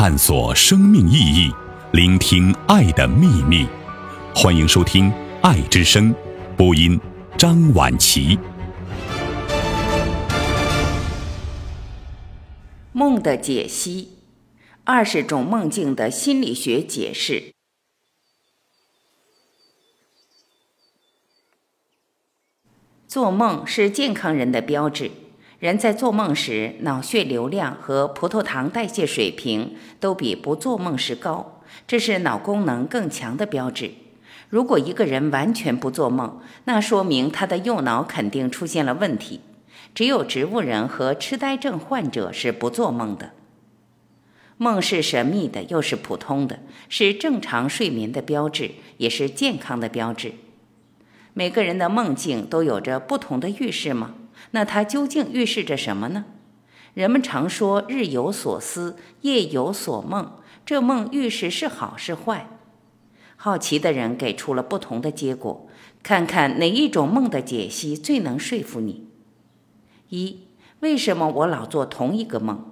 探索生命意义，聆听爱的秘密。欢迎收听《爱之声》，播音张婉琪。梦的解析：二十种梦境的心理学解释。做梦是健康人的标志。人在做梦时，脑血流量和葡萄糖代谢水平都比不做梦时高，这是脑功能更强的标志。如果一个人完全不做梦，那说明他的右脑肯定出现了问题。只有植物人和痴呆症患者是不做梦的。梦是神秘的，又是普通的，是正常睡眠的标志，也是健康的标志。每个人的梦境都有着不同的预示吗？那它究竟预示着什么呢？人们常说“日有所思，夜有所梦”，这梦预示是好是坏？好奇的人给出了不同的结果，看看哪一种梦的解析最能说服你。一、为什么我老做同一个梦？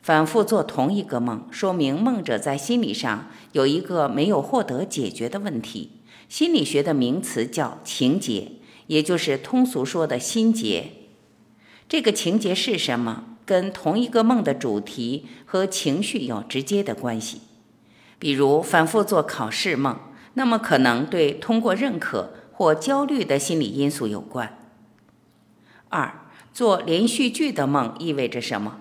反复做同一个梦，说明梦者在心理上有一个没有获得解决的问题。心理学的名词叫情结。也就是通俗说的心结，这个情节是什么？跟同一个梦的主题和情绪有直接的关系。比如反复做考试梦，那么可能对通过认可或焦虑的心理因素有关。二，做连续剧的梦意味着什么？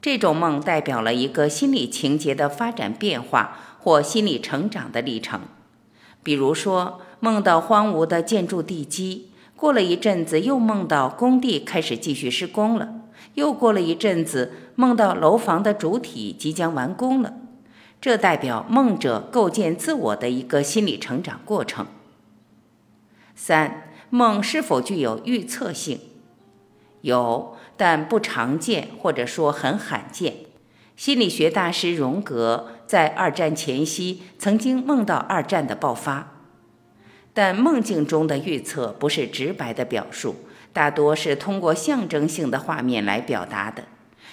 这种梦代表了一个心理情节的发展变化或心理成长的历程。比如说。梦到荒芜的建筑地基，过了一阵子又梦到工地开始继续施工了，又过了一阵子梦到楼房的主体即将完工了，这代表梦者构建自我的一个心理成长过程。三，梦是否具有预测性？有，但不常见，或者说很罕见。心理学大师荣格在二战前夕曾经梦到二战的爆发。但梦境中的预测不是直白的表述，大多是通过象征性的画面来表达的。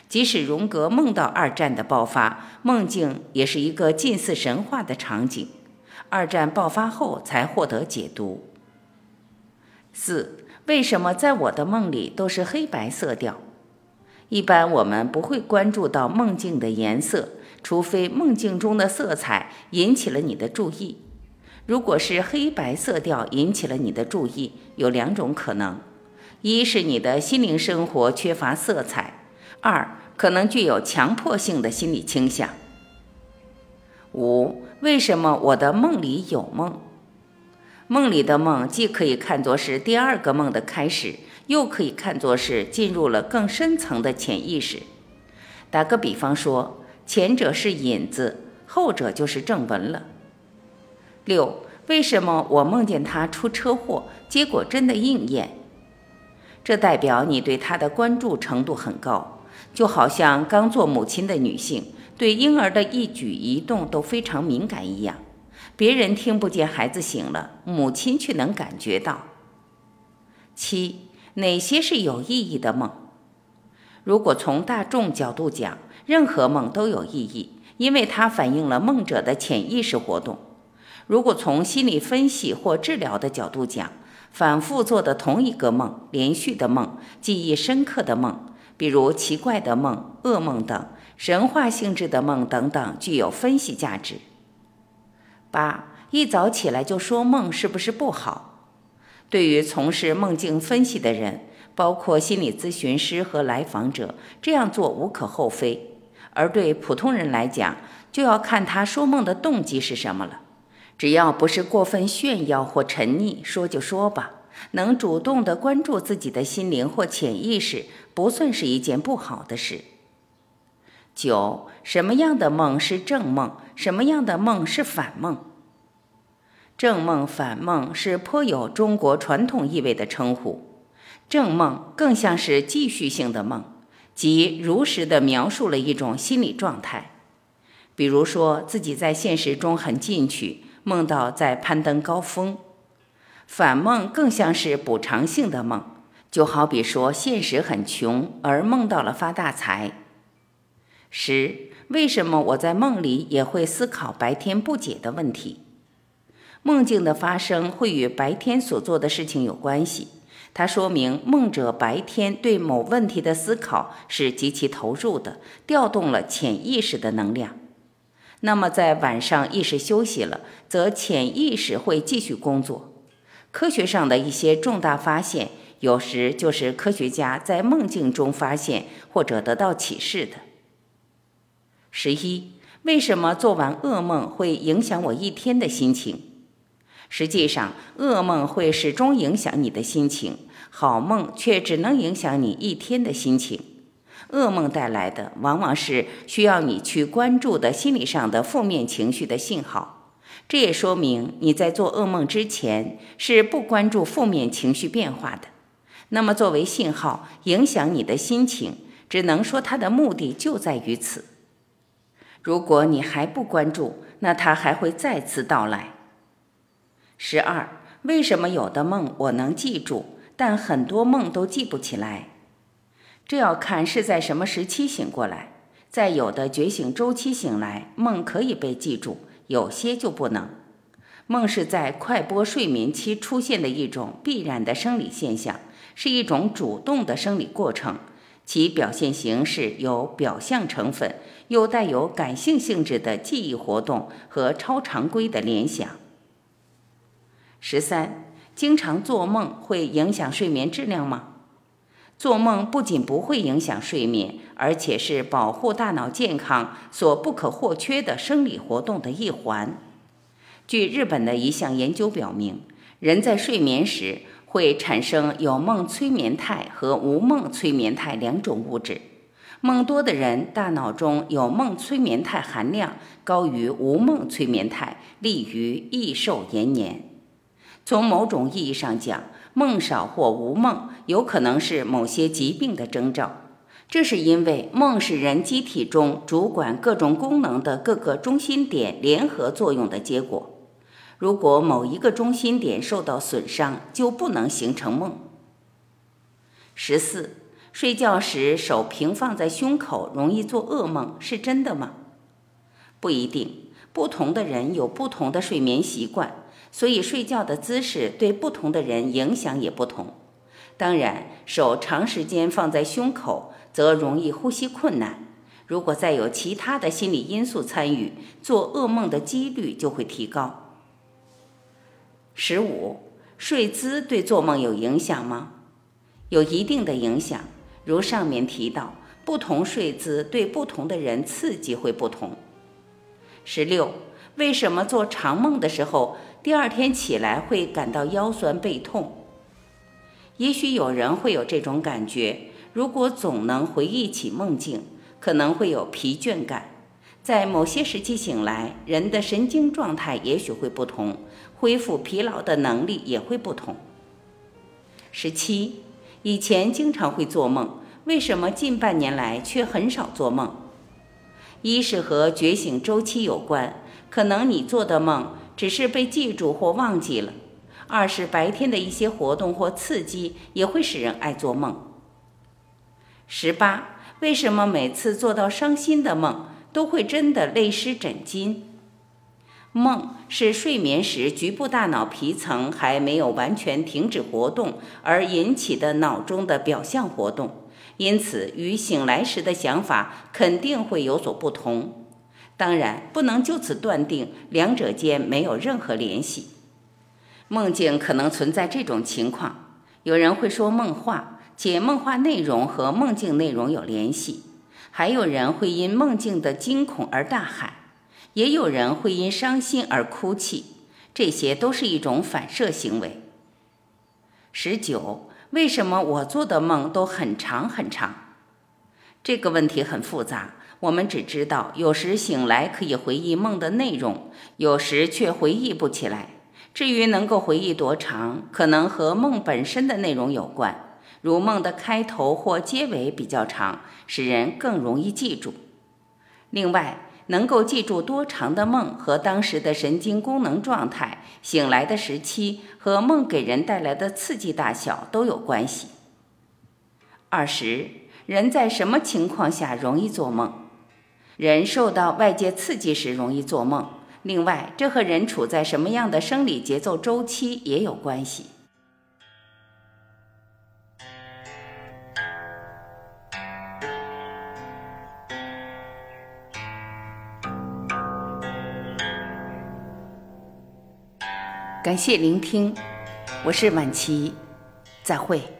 即使荣格梦到二战的爆发，梦境也是一个近似神话的场景。二战爆发后才获得解读。四，为什么在我的梦里都是黑白色调？一般我们不会关注到梦境的颜色，除非梦境中的色彩引起了你的注意。如果是黑白色调引起了你的注意，有两种可能：一是你的心灵生活缺乏色彩；二可能具有强迫性的心理倾向。五，为什么我的梦里有梦？梦里的梦既可以看作是第二个梦的开始，又可以看作是进入了更深层的潜意识。打个比方说，前者是引子，后者就是正文了。六，为什么我梦见他出车祸，结果真的应验？这代表你对他的关注程度很高，就好像刚做母亲的女性对婴儿的一举一动都非常敏感一样。别人听不见孩子醒了，母亲却能感觉到。七，哪些是有意义的梦？如果从大众角度讲，任何梦都有意义，因为它反映了梦者的潜意识活动。如果从心理分析或治疗的角度讲，反复做的同一个梦、连续的梦、记忆深刻的梦，比如奇怪的梦、噩梦等神话性质的梦等等，具有分析价值。八，一早起来就说梦是不是不好？对于从事梦境分析的人，包括心理咨询师和来访者，这样做无可厚非；而对普通人来讲，就要看他说梦的动机是什么了。只要不是过分炫耀或沉溺，说就说吧。能主动的关注自己的心灵或潜意识，不算是一件不好的事。九，什么样的梦是正梦？什么样的梦是反梦？正梦、反梦是颇有中国传统意味的称呼。正梦更像是继续性的梦，即如实的描述了一种心理状态，比如说自己在现实中很进取。梦到在攀登高峰，反梦更像是补偿性的梦，就好比说现实很穷而梦到了发大财。十，为什么我在梦里也会思考白天不解的问题？梦境的发生会与白天所做的事情有关系，它说明梦者白天对某问题的思考是极其投入的，调动了潜意识的能量。那么在晚上意识休息了，则潜意识会继续工作。科学上的一些重大发现，有时就是科学家在梦境中发现或者得到启示的。十一，为什么做完噩梦会影响我一天的心情？实际上，噩梦会始终影响你的心情，好梦却只能影响你一天的心情。噩梦带来的往往是需要你去关注的心理上的负面情绪的信号，这也说明你在做噩梦之前是不关注负面情绪变化的。那么，作为信号影响你的心情，只能说它的目的就在于此。如果你还不关注，那它还会再次到来。十二，为什么有的梦我能记住，但很多梦都记不起来？这要看是在什么时期醒过来，在有的觉醒周期醒来，梦可以被记住，有些就不能。梦是在快波睡眠期出现的一种必然的生理现象，是一种主动的生理过程，其表现形式有表象成分，又带有感性性质的记忆活动和超常规的联想。十三，经常做梦会影响睡眠质量吗？做梦不仅不会影响睡眠，而且是保护大脑健康所不可或缺的生理活动的一环。据日本的一项研究表明，人在睡眠时会产生有梦催眠态和无梦催眠态两种物质。梦多的人，大脑中有梦催眠态含量高于无梦催眠态，利于益寿延年。从某种意义上讲，梦少或无梦，有可能是某些疾病的征兆。这是因为梦是人机体中主管各种功能的各个中心点联合作用的结果。如果某一个中心点受到损伤，就不能形成梦。十四，睡觉时手平放在胸口容易做噩梦，是真的吗？不一定，不同的人有不同的睡眠习惯。所以，睡觉的姿势对不同的人影响也不同。当然，手长时间放在胸口，则容易呼吸困难。如果再有其他的心理因素参与，做噩梦的几率就会提高。十五，睡姿对做梦有影响吗？有一定的影响。如上面提到，不同睡姿对不同的人刺激会不同。十六，为什么做长梦的时候？第二天起来会感到腰酸背痛，也许有人会有这种感觉。如果总能回忆起梦境，可能会有疲倦感。在某些时期醒来，人的神经状态也许会不同，恢复疲劳的能力也会不同。十七，以前经常会做梦，为什么近半年来却很少做梦？一是和觉醒周期有关，可能你做的梦。只是被记住或忘记了。二是白天的一些活动或刺激也会使人爱做梦。十八，为什么每次做到伤心的梦都会真的泪湿枕巾？梦是睡眠时局部大脑皮层还没有完全停止活动而引起的脑中的表象活动，因此与醒来时的想法肯定会有所不同。当然不能就此断定两者间没有任何联系。梦境可能存在这种情况：有人会说梦话，且梦话内容和梦境内容有联系；还有人会因梦境的惊恐而大喊；也有人会因伤心而哭泣。这些都是一种反射行为。十九，为什么我做的梦都很长很长？这个问题很复杂。我们只知道，有时醒来可以回忆梦的内容，有时却回忆不起来。至于能够回忆多长，可能和梦本身的内容有关，如梦的开头或结尾比较长，使人更容易记住。另外，能够记住多长的梦和当时的神经功能状态、醒来的时期和梦给人带来的刺激大小都有关系。二十，人在什么情况下容易做梦？人受到外界刺激时容易做梦。另外，这和人处在什么样的生理节奏周期也有关系。感谢聆听，我是晚琪，再会。